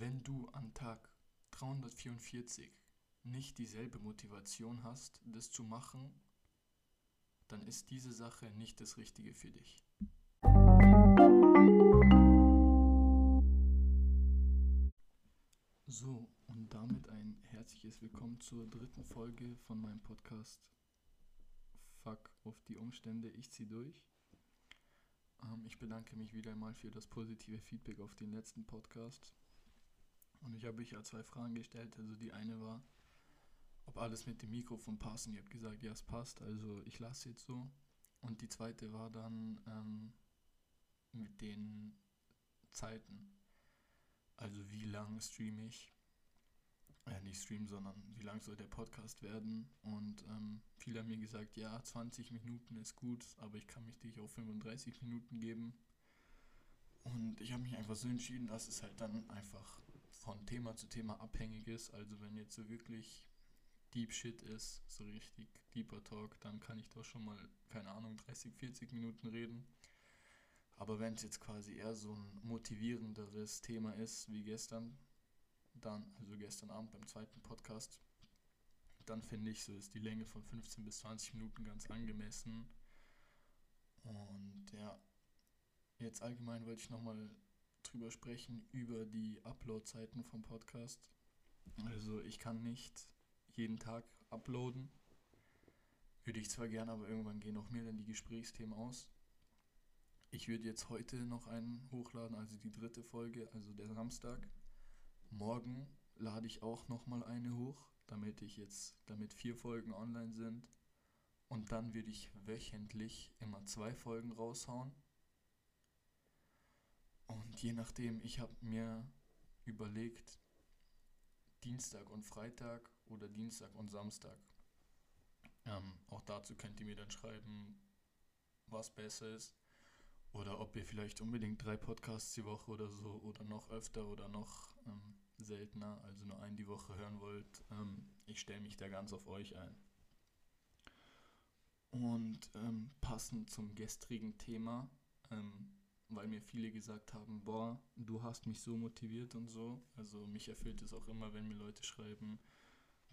Wenn du an Tag 344 nicht dieselbe Motivation hast, das zu machen, dann ist diese Sache nicht das Richtige für dich. So, und damit ein herzliches Willkommen zur dritten Folge von meinem Podcast Fuck auf die Umstände, ich zieh durch. Ähm, ich bedanke mich wieder einmal für das positive Feedback auf den letzten Podcast. Und ich habe euch ja zwei Fragen gestellt. Also die eine war, ob alles mit dem Mikrofon passt. Und ihr habt gesagt, ja, es passt. Also ich lasse jetzt so. Und die zweite war dann ähm, mit den Zeiten. Also wie lang streame ich? Äh, nicht streamen, sondern wie lang soll der Podcast werden? Und ähm, viele haben mir gesagt, ja, 20 Minuten ist gut, aber ich kann mich dich auf 35 Minuten geben. Und ich habe mich einfach so entschieden, dass es halt dann einfach von Thema zu Thema abhängig ist. Also wenn jetzt so wirklich Deep Shit ist, so richtig deeper Talk, dann kann ich doch schon mal, keine Ahnung, 30, 40 Minuten reden. Aber wenn es jetzt quasi eher so ein motivierenderes Thema ist wie gestern, dann, also gestern Abend beim zweiten Podcast, dann finde ich, so ist die Länge von 15 bis 20 Minuten ganz angemessen. Und ja, jetzt allgemein wollte ich nochmal drüber sprechen, über die Upload-Zeiten vom Podcast. Also ich kann nicht jeden Tag uploaden. Würde ich zwar gerne, aber irgendwann gehen auch mir dann die Gesprächsthemen aus. Ich würde jetzt heute noch einen hochladen, also die dritte Folge, also der Samstag. Morgen lade ich auch nochmal eine hoch, damit ich jetzt, damit vier Folgen online sind. Und dann würde ich wöchentlich immer zwei Folgen raushauen. Und je nachdem, ich habe mir überlegt, Dienstag und Freitag oder Dienstag und Samstag. Ähm, auch dazu könnt ihr mir dann schreiben, was besser ist. Oder ob ihr vielleicht unbedingt drei Podcasts die Woche oder so oder noch öfter oder noch ähm, seltener, also nur einen die Woche hören wollt. Ähm, ich stelle mich da ganz auf euch ein. Und ähm, passend zum gestrigen Thema, ähm, weil mir viele gesagt haben, boah, du hast mich so motiviert und so. Also mich erfüllt es auch immer, wenn mir Leute schreiben,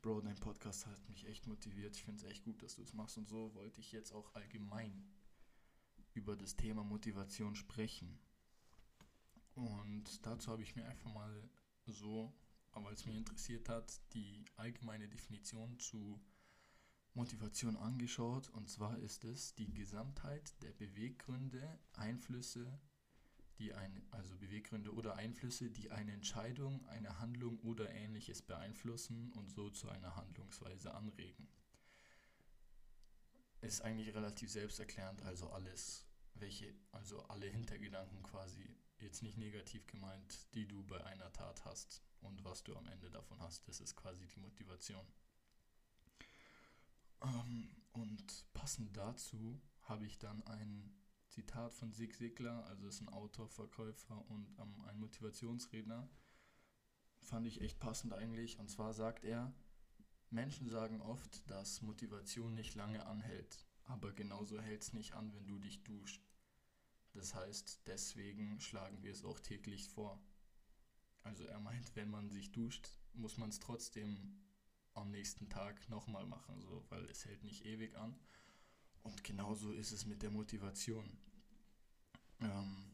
Bro, dein Podcast hat mich echt motiviert. Ich finde es echt gut, dass du es machst und so wollte ich jetzt auch allgemein über das Thema Motivation sprechen. Und dazu habe ich mir einfach mal so, weil es mich interessiert hat, die allgemeine Definition zu Motivation angeschaut. Und zwar ist es die Gesamtheit der Beweggründe, Einflüsse, die ein, also Beweggründe oder Einflüsse, die eine Entscheidung, eine Handlung oder ähnliches beeinflussen und so zu einer Handlungsweise anregen. Ist eigentlich relativ selbsterklärend, also alles, welche, also alle Hintergedanken quasi, jetzt nicht negativ gemeint, die du bei einer Tat hast und was du am Ende davon hast, das ist quasi die Motivation. Ähm, und passend dazu habe ich dann ein Zitat von Sig Sigler, also ist ein Autor, Verkäufer und ähm, ein Motivationsredner. Fand ich echt passend eigentlich. Und zwar sagt er, Menschen sagen oft, dass Motivation nicht lange anhält, aber genauso hält es nicht an, wenn du dich duscht. Das heißt, deswegen schlagen wir es auch täglich vor. Also er meint, wenn man sich duscht, muss man es trotzdem am nächsten Tag nochmal machen, so, weil es hält nicht ewig an. Und genauso ist es mit der Motivation. Ähm,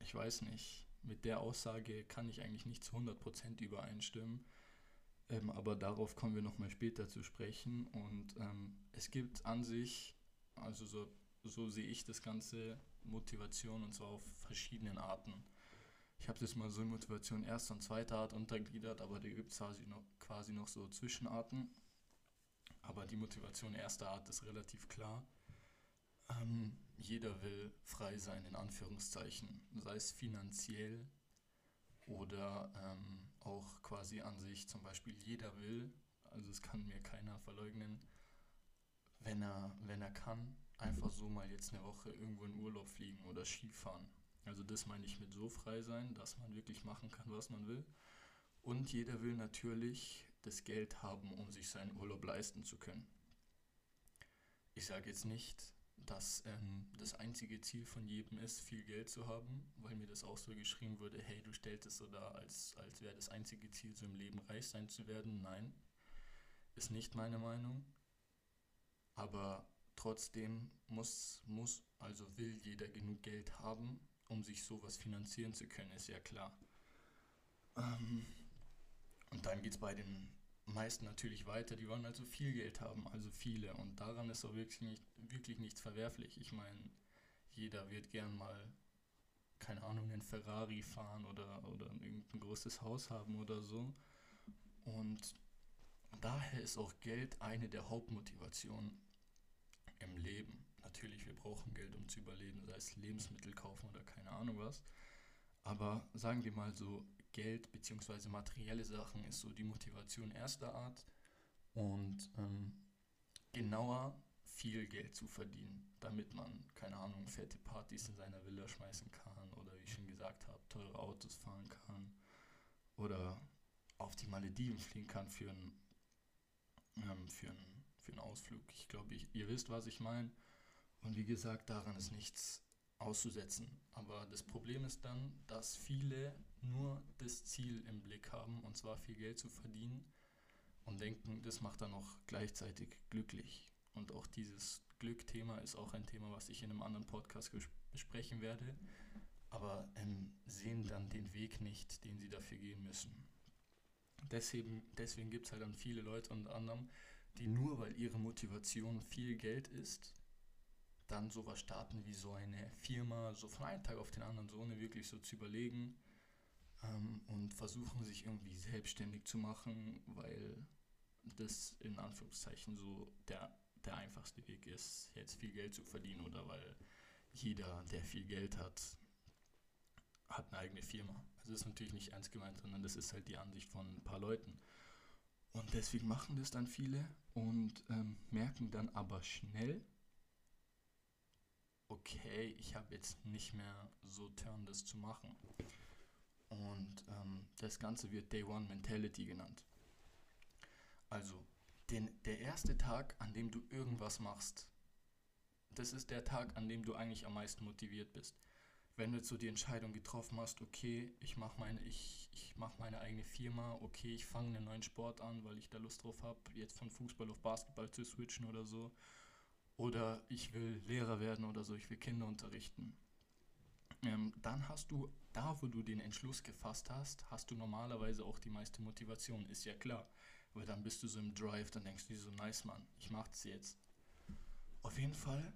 ich weiß nicht, mit der Aussage kann ich eigentlich nicht zu 100% übereinstimmen, ähm, aber darauf kommen wir nochmal später zu sprechen. Und ähm, es gibt an sich, also so, so sehe ich das Ganze, Motivation und zwar auf verschiedenen Arten. Ich habe das mal so in Motivation erster und zweiter Art untergliedert, aber da gibt es quasi noch, quasi noch so Zwischenarten. Aber die Motivation erster Art ist relativ klar. Ähm, jeder will frei sein, in Anführungszeichen, sei es finanziell oder ähm, auch quasi an sich. Zum Beispiel jeder will, also es kann mir keiner verleugnen, wenn er, wenn er kann, einfach so mal jetzt eine Woche irgendwo in Urlaub fliegen oder Skifahren also das meine ich mit so frei sein, dass man wirklich machen kann, was man will. Und jeder will natürlich das Geld haben, um sich seinen Urlaub leisten zu können. Ich sage jetzt nicht, dass ähm, das einzige Ziel von jedem ist, viel Geld zu haben, weil mir das auch so geschrieben wurde, hey, du stellst es so dar, als, als wäre das einzige Ziel so im Leben reich sein zu werden. Nein, ist nicht meine Meinung. Aber trotzdem muss, muss, also will jeder genug Geld haben, um sich sowas finanzieren zu können, ist ja klar. Ähm, und dann geht es bei den meisten natürlich weiter, die wollen also viel Geld haben, also viele. Und daran ist auch wirklich, nicht, wirklich nichts verwerflich. Ich meine, jeder wird gern mal, keine Ahnung, einen Ferrari fahren oder, oder irgendein großes Haus haben oder so. Und daher ist auch Geld eine der Hauptmotivationen im Leben. Natürlich, wir brauchen Geld, um zu überleben, sei es Lebensmittel kaufen oder keine Ahnung was. Aber sagen wir mal so, Geld bzw. materielle Sachen ist so die Motivation erster Art und ähm, genauer viel Geld zu verdienen, damit man, keine Ahnung, fette Partys in seiner Villa schmeißen kann oder wie ich schon gesagt habe, teure Autos fahren kann oder auf die Malediven fliegen kann für einen, ähm, für für einen Ausflug. Ich glaube, ihr wisst, was ich meine. Und wie gesagt, daran ist nichts auszusetzen. Aber das Problem ist dann, dass viele nur das Ziel im Blick haben, und zwar viel Geld zu verdienen und denken, das macht dann auch gleichzeitig glücklich. Und auch dieses Glückthema ist auch ein Thema, was ich in einem anderen Podcast besprechen werde, aber ähm, sehen dann den Weg nicht, den sie dafür gehen müssen. Deswegen, deswegen gibt es halt dann viele Leute unter anderem, die nur weil ihre Motivation viel Geld ist, dann sowas starten wie so eine Firma, so von einem Tag auf den anderen, so ohne wirklich so zu überlegen ähm, und versuchen sich irgendwie selbstständig zu machen, weil das in Anführungszeichen so der, der einfachste Weg ist, jetzt viel Geld zu verdienen oder weil jeder, der viel Geld hat, hat eine eigene Firma. Also das ist natürlich nicht ernst gemeint, sondern das ist halt die Ansicht von ein paar Leuten. Und deswegen machen das dann viele und ähm, merken dann aber schnell, okay, ich habe jetzt nicht mehr so Turn, das zu machen. Und ähm, das Ganze wird Day One Mentality genannt. Also, den, der erste Tag, an dem du irgendwas machst, das ist der Tag, an dem du eigentlich am meisten motiviert bist. Wenn du jetzt so die Entscheidung getroffen hast, okay, ich mache meine, ich, ich mach meine eigene Firma, okay, ich fange einen neuen Sport an, weil ich da Lust drauf habe, jetzt von Fußball auf Basketball zu switchen oder so oder ich will Lehrer werden oder so, ich will Kinder unterrichten. Ähm, dann hast du, da wo du den Entschluss gefasst hast, hast du normalerweise auch die meiste Motivation, ist ja klar. Weil dann bist du so im Drive, dann denkst du dir so, nice Mann, ich mach's jetzt. Auf jeden Fall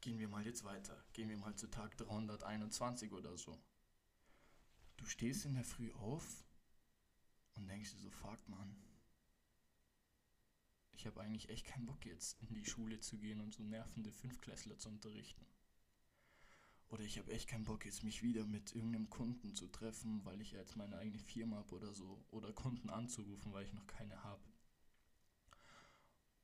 gehen wir mal jetzt weiter. Gehen wir mal zu Tag 321 oder so. Du stehst in der Früh auf und denkst dir so, fuck man, ich habe eigentlich echt keinen Bock jetzt in die Schule zu gehen und so nervende Fünfklässler zu unterrichten. Oder ich habe echt keinen Bock jetzt mich wieder mit irgendeinem Kunden zu treffen, weil ich jetzt meine eigene Firma habe oder so. Oder Kunden anzurufen, weil ich noch keine habe.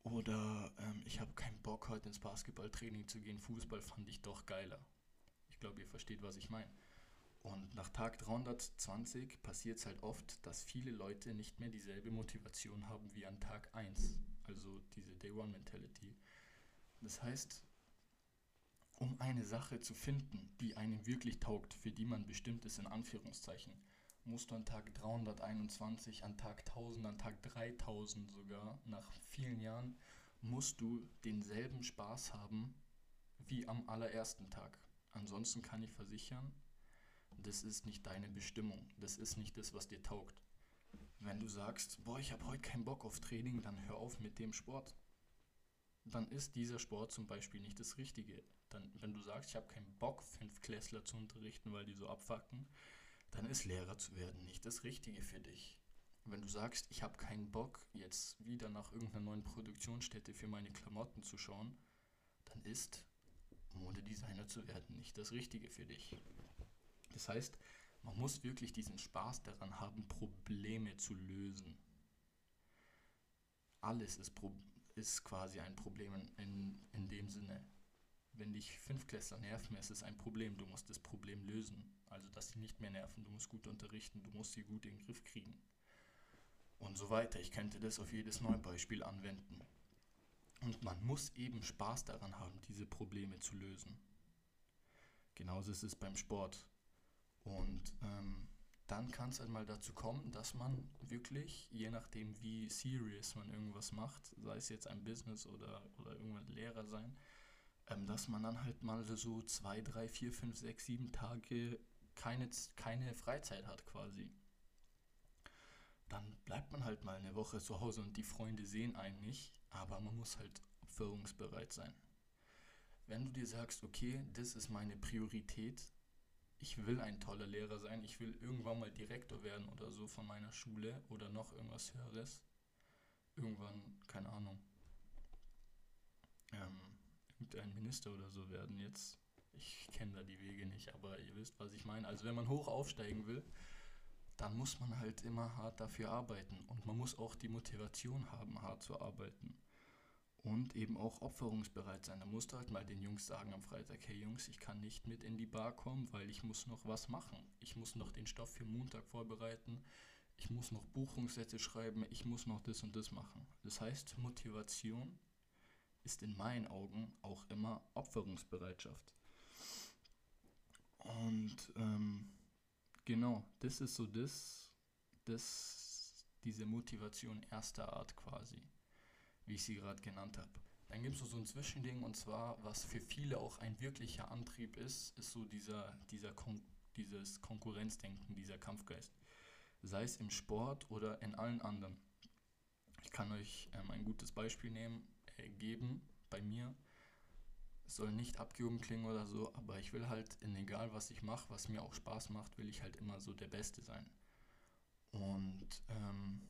Oder ähm, ich habe keinen Bock heute ins Basketballtraining zu gehen. Fußball fand ich doch geiler. Ich glaube, ihr versteht, was ich meine. Und nach Tag 320 passiert es halt oft, dass viele Leute nicht mehr dieselbe Motivation haben wie an Tag 1 also diese Day One Mentality. Das heißt, um eine Sache zu finden, die einem wirklich taugt, für die man bestimmt ist, in Anführungszeichen, musst du an Tag 321, an Tag 1000, an Tag 3000 sogar, nach vielen Jahren, musst du denselben Spaß haben wie am allerersten Tag. Ansonsten kann ich versichern, das ist nicht deine Bestimmung, das ist nicht das, was dir taugt. Wenn du sagst, boah, ich habe heute keinen Bock auf Training, dann hör auf mit dem Sport. Dann ist dieser Sport zum Beispiel nicht das Richtige. Dann, wenn du sagst, ich habe keinen Bock, fünf Klässler zu unterrichten, weil die so abfacken, dann ist Lehrer zu werden nicht das Richtige für dich. Wenn du sagst, ich habe keinen Bock, jetzt wieder nach irgendeiner neuen Produktionsstätte für meine Klamotten zu schauen, dann ist Modedesigner zu werden nicht das Richtige für dich. Das heißt, man muss wirklich diesen Spaß daran haben, Probleme zu lösen. Alles ist, ist quasi ein Problem in, in dem Sinne. Wenn dich Fünfklässler nerven, ist es ein Problem. Du musst das Problem lösen. Also, dass sie nicht mehr nerven. Du musst gut unterrichten. Du musst sie gut in den Griff kriegen. Und so weiter. Ich könnte das auf jedes neue Beispiel anwenden. Und man muss eben Spaß daran haben, diese Probleme zu lösen. Genauso ist es beim Sport. Und ähm, dann kann es einmal dazu kommen, dass man wirklich, je nachdem wie serious man irgendwas macht, sei es jetzt ein Business oder, oder irgendwann Lehrer sein, ähm, dass man dann halt mal so zwei, drei, vier, fünf, sechs, sieben Tage keine, keine Freizeit hat quasi. Dann bleibt man halt mal eine Woche zu Hause und die Freunde sehen einen nicht, aber man muss halt opferungsbereit sein. Wenn du dir sagst, okay, das ist meine Priorität, ich will ein toller Lehrer sein, ich will irgendwann mal Direktor werden oder so von meiner Schule oder noch irgendwas Höheres. Irgendwann, keine Ahnung, ähm, irgendein Minister oder so werden jetzt. Ich kenne da die Wege nicht, aber ihr wisst, was ich meine. Also wenn man hoch aufsteigen will, dann muss man halt immer hart dafür arbeiten und man muss auch die Motivation haben, hart zu arbeiten und eben auch opferungsbereit sein. Da musst du halt mal den Jungs sagen am Freitag, hey Jungs, ich kann nicht mit in die Bar kommen, weil ich muss noch was machen. Ich muss noch den Stoff für Montag vorbereiten. Ich muss noch Buchungssätze schreiben. Ich muss noch das und das machen. Das heißt, Motivation ist in meinen Augen auch immer Opferungsbereitschaft. Und ähm, genau, das ist so das, das, diese Motivation erster Art quasi wie ich sie gerade genannt habe. Dann gibt es so ein Zwischending und zwar, was für viele auch ein wirklicher Antrieb ist, ist so dieser, dieser Kon dieses Konkurrenzdenken, dieser Kampfgeist. Sei es im Sport oder in allen anderen. Ich kann euch ähm, ein gutes Beispiel nehmen, geben bei mir. Soll nicht abgehoben klingen oder so, aber ich will halt in egal was ich mache, was mir auch Spaß macht, will ich halt immer so der Beste sein. Und ähm,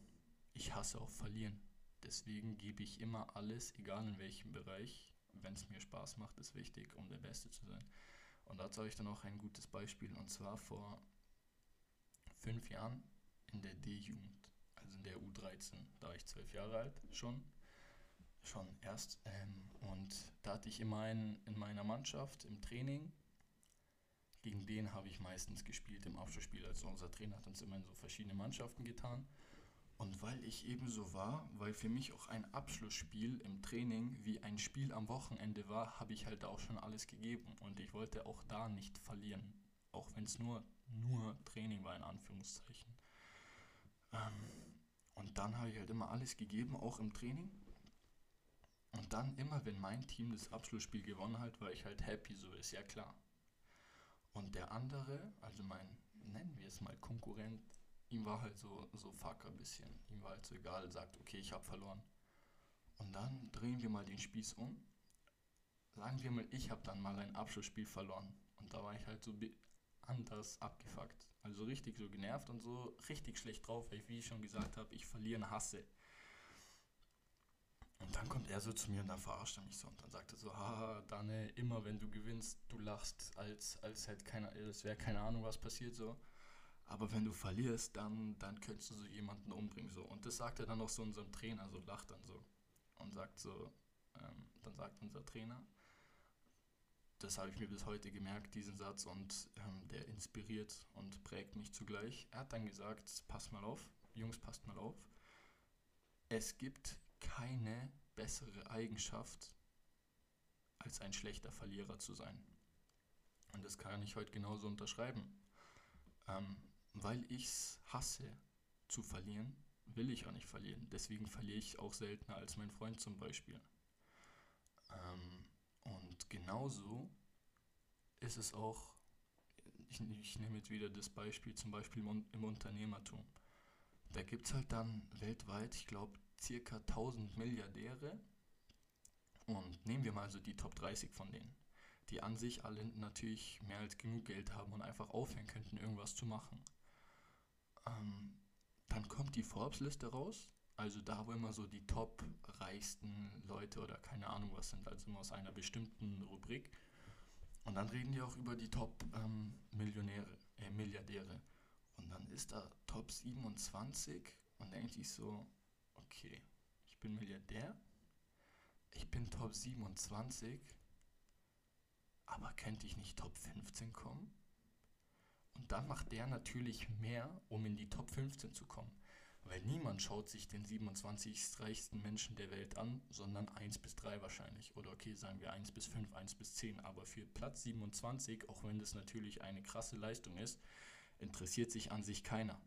ich hasse auch verlieren. Deswegen gebe ich immer alles, egal in welchem Bereich. Wenn es mir Spaß macht, ist wichtig, um der Beste zu sein. Und dazu habe ich dann auch ein gutes Beispiel. Und zwar vor fünf Jahren in der D-Jugend, also in der U13. Da war ich zwölf Jahre alt schon. Schon erst. Ähm, und da hatte ich immer einen in meiner Mannschaft im Training. Gegen den habe ich meistens gespielt im Abschlussspiel. Also unser Trainer hat uns immer in so verschiedene Mannschaften getan. Und weil ich eben so war, weil für mich auch ein Abschlussspiel im Training wie ein Spiel am Wochenende war, habe ich halt auch schon alles gegeben. Und ich wollte auch da nicht verlieren. Auch wenn es nur, nur Training war, in Anführungszeichen. Ähm, und dann habe ich halt immer alles gegeben, auch im Training. Und dann immer, wenn mein Team das Abschlussspiel gewonnen hat, war ich halt happy, so ist ja klar. Und der andere, also mein, nennen wir es mal Konkurrent, ihm war halt so, so fuck ein bisschen. Ihm war halt so egal, sagt, okay, ich habe verloren. Und dann drehen wir mal den Spieß um. Sagen wir mal, ich habe dann mal ein Abschlussspiel verloren. Und da war ich halt so anders abgefuckt. Also richtig so genervt und so richtig schlecht drauf, weil ich, wie ich schon gesagt habe, ich verlieren hasse. Und dann kommt er so zu mir und dann verarscht er mich so und dann sagt er so, haha, Dane, immer wenn du gewinnst, du lachst, als, als hätte keine, als wäre keine Ahnung, was passiert so. Aber wenn du verlierst, dann, dann könntest du so jemanden umbringen. So. Und das sagt er dann auch so unserem Trainer, so lacht dann so. Und sagt so, ähm, dann sagt unser Trainer, das habe ich mir bis heute gemerkt, diesen Satz, und ähm, der inspiriert und prägt mich zugleich. Er hat dann gesagt, pass mal auf, Jungs, passt mal auf. Es gibt keine bessere Eigenschaft, als ein schlechter Verlierer zu sein. Und das kann ich heute genauso unterschreiben. Ähm, weil ich es hasse zu verlieren, will ich auch nicht verlieren. Deswegen verliere ich auch seltener als mein Freund zum Beispiel. Ähm, und genauso ist es auch, ich, ich, nehme jetzt wieder das Beispiel zum Beispiel im Unternehmertum. Da gibt es halt dann weltweit, ich glaube, circa 1000 Milliardäre. Und nehmen wir mal so die Top 30 von denen, die an sich alle natürlich mehr als genug Geld haben und einfach aufhören könnten, irgendwas zu machen. Ähm, dann kommt die Forbes-Liste raus. Also da, wo immer so die top reichsten Leute oder keine Ahnung was sind, also immer aus einer bestimmten Rubrik. Und dann reden die auch über die Top-Millionäre, ähm, äh, Milliardäre. Und dann ist da Top 27 und denkt sich so, okay, ich bin Milliardär, ich bin Top 27, aber könnte ich nicht Top 15 kommen? Und dann macht der natürlich mehr, um in die Top 15 zu kommen. Weil niemand schaut sich den 27 reichsten Menschen der Welt an, sondern 1 bis 3 wahrscheinlich. Oder okay, sagen wir 1 bis 5, 1 bis 10. Aber für Platz 27, auch wenn das natürlich eine krasse Leistung ist, interessiert sich an sich keiner.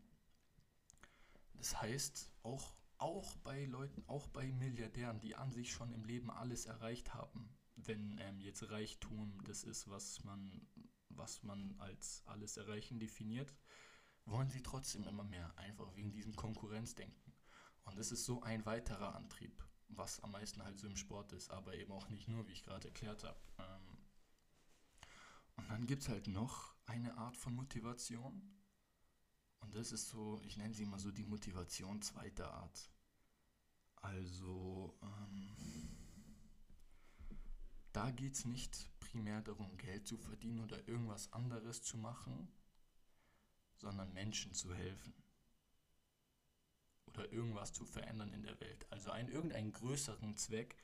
Das heißt, auch, auch bei Leuten, auch bei Milliardären, die an sich schon im Leben alles erreicht haben, wenn ähm, jetzt Reichtum das ist, was man, was man als alles erreichen definiert, wollen sie trotzdem immer mehr, einfach wegen diesem Konkurrenzdenken. Und das ist so ein weiterer Antrieb, was am meisten halt so im Sport ist, aber eben auch nicht nur, wie ich gerade erklärt habe. Ähm, und dann gibt es halt noch eine Art von Motivation. Und das ist so, ich nenne sie immer so die Motivation zweiter Art. Also, ähm, da geht es nicht primär darum, Geld zu verdienen oder irgendwas anderes zu machen, sondern Menschen zu helfen. Oder irgendwas zu verändern in der Welt. Also einen irgendeinen größeren Zweck,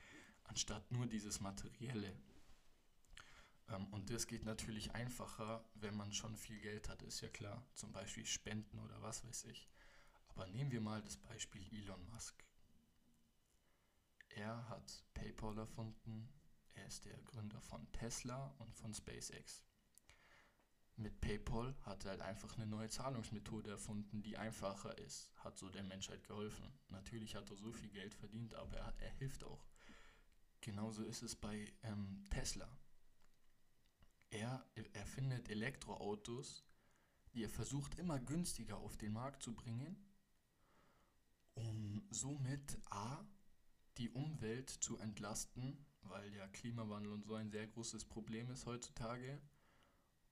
anstatt nur dieses Materielle. Ähm, und das geht natürlich einfacher, wenn man schon viel Geld hat, ist ja klar. Zum Beispiel Spenden oder was weiß ich. Aber nehmen wir mal das Beispiel Elon Musk. Er hat PayPal erfunden, er ist der Gründer von Tesla und von SpaceX. Mit PayPal hat er halt einfach eine neue Zahlungsmethode erfunden, die einfacher ist. Hat so der Menschheit geholfen. Natürlich hat er so viel Geld verdient, aber er, er hilft auch. Genauso ist es bei ähm, Tesla. Er erfindet Elektroautos, die er versucht immer günstiger auf den Markt zu bringen, um somit A, die Umwelt zu entlasten weil ja Klimawandel und so ein sehr großes Problem ist heutzutage.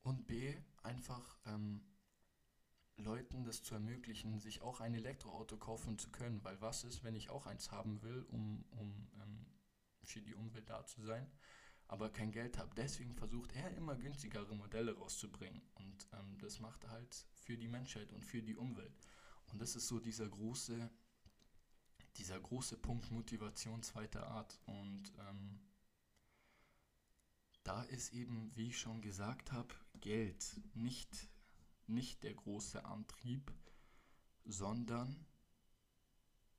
Und B, einfach ähm, Leuten das zu ermöglichen, sich auch ein Elektroauto kaufen zu können. Weil was ist, wenn ich auch eins haben will, um, um ähm, für die Umwelt da zu sein, aber kein Geld habe. Deswegen versucht er immer günstigere Modelle rauszubringen. Und ähm, das macht er halt für die Menschheit und für die Umwelt. Und das ist so dieser große dieser große Punkt Motivation zweiter Art. Und ähm, da ist eben, wie ich schon gesagt habe, Geld nicht, nicht der große Antrieb, sondern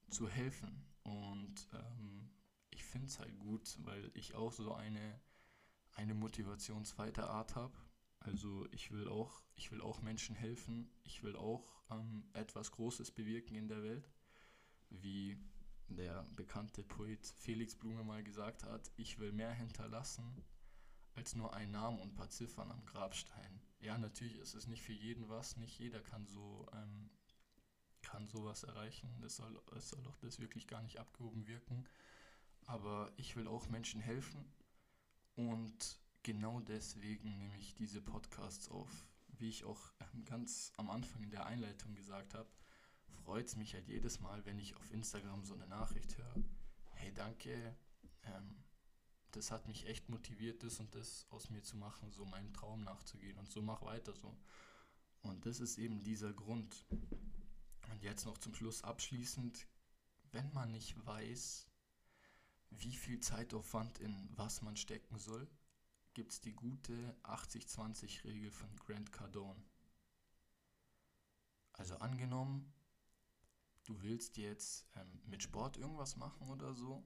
zu helfen. Und ähm, finde es halt gut, weil ich auch so eine, eine Motivation zweiter Art habe. Also ich will auch, ich will auch Menschen helfen, ich will auch ähm, etwas Großes bewirken in der Welt wie der bekannte Poet Felix Blume mal gesagt hat, ich will mehr hinterlassen als nur ein Namen und ein paar Ziffern am Grabstein. Ja, natürlich ist es nicht für jeden was, nicht jeder kann so ähm, kann sowas erreichen. Es soll, es soll auch das wirklich gar nicht abgehoben wirken. Aber ich will auch Menschen helfen und genau deswegen nehme ich diese Podcasts auf. Wie ich auch ähm, ganz am Anfang in der Einleitung gesagt habe, freut es mich halt jedes Mal, wenn ich auf Instagram so eine Nachricht höre. Hey, danke. Ähm, das hat mich echt motiviert, das und das aus mir zu machen, so meinem Traum nachzugehen und so mach weiter so. Und das ist eben dieser Grund. Und jetzt noch zum Schluss abschließend, wenn man nicht weiß, wie viel Zeitaufwand in was man stecken soll, gibt es die gute 80-20-Regel von Grant Cardone. Also angenommen, du willst jetzt ähm, mit Sport irgendwas machen oder so,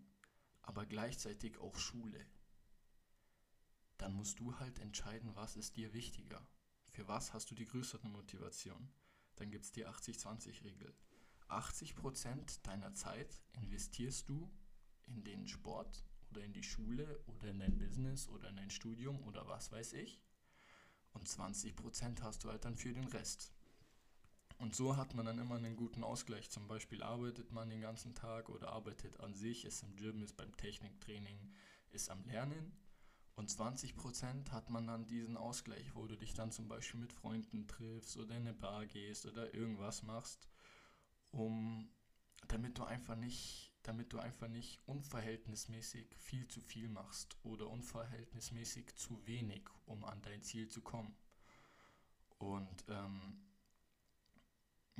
aber gleichzeitig auch Schule, dann musst du halt entscheiden, was ist dir wichtiger. Für was hast du die größere Motivation? Dann gibt es die 80-20-Regel. 80% deiner Zeit investierst du in den Sport oder in die Schule oder in dein Business oder in dein Studium oder was weiß ich. Und 20% hast du halt dann für den Rest. Und so hat man dann immer einen guten Ausgleich. Zum Beispiel arbeitet man den ganzen Tag oder arbeitet an sich, ist im Gym, ist beim Techniktraining, ist am Lernen. Und 20% hat man dann diesen Ausgleich, wo du dich dann zum Beispiel mit Freunden triffst oder in eine Bar gehst oder irgendwas machst, um damit du einfach nicht, damit du einfach nicht unverhältnismäßig viel zu viel machst oder unverhältnismäßig zu wenig, um an dein Ziel zu kommen. Und ähm,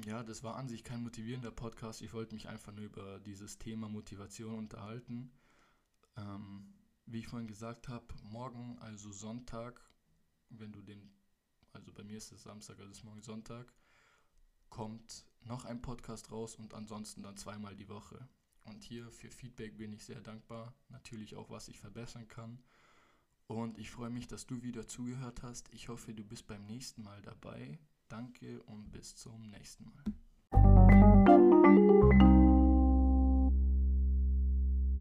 ja, das war an sich kein motivierender Podcast. Ich wollte mich einfach nur über dieses Thema Motivation unterhalten. Ähm, wie ich vorhin gesagt habe, morgen, also Sonntag, wenn du den, also bei mir ist es Samstag, also ist morgen Sonntag, kommt noch ein Podcast raus und ansonsten dann zweimal die Woche. Und hier für Feedback bin ich sehr dankbar. Natürlich auch, was ich verbessern kann. Und ich freue mich, dass du wieder zugehört hast. Ich hoffe, du bist beim nächsten Mal dabei. Danke und bis zum nächsten Mal.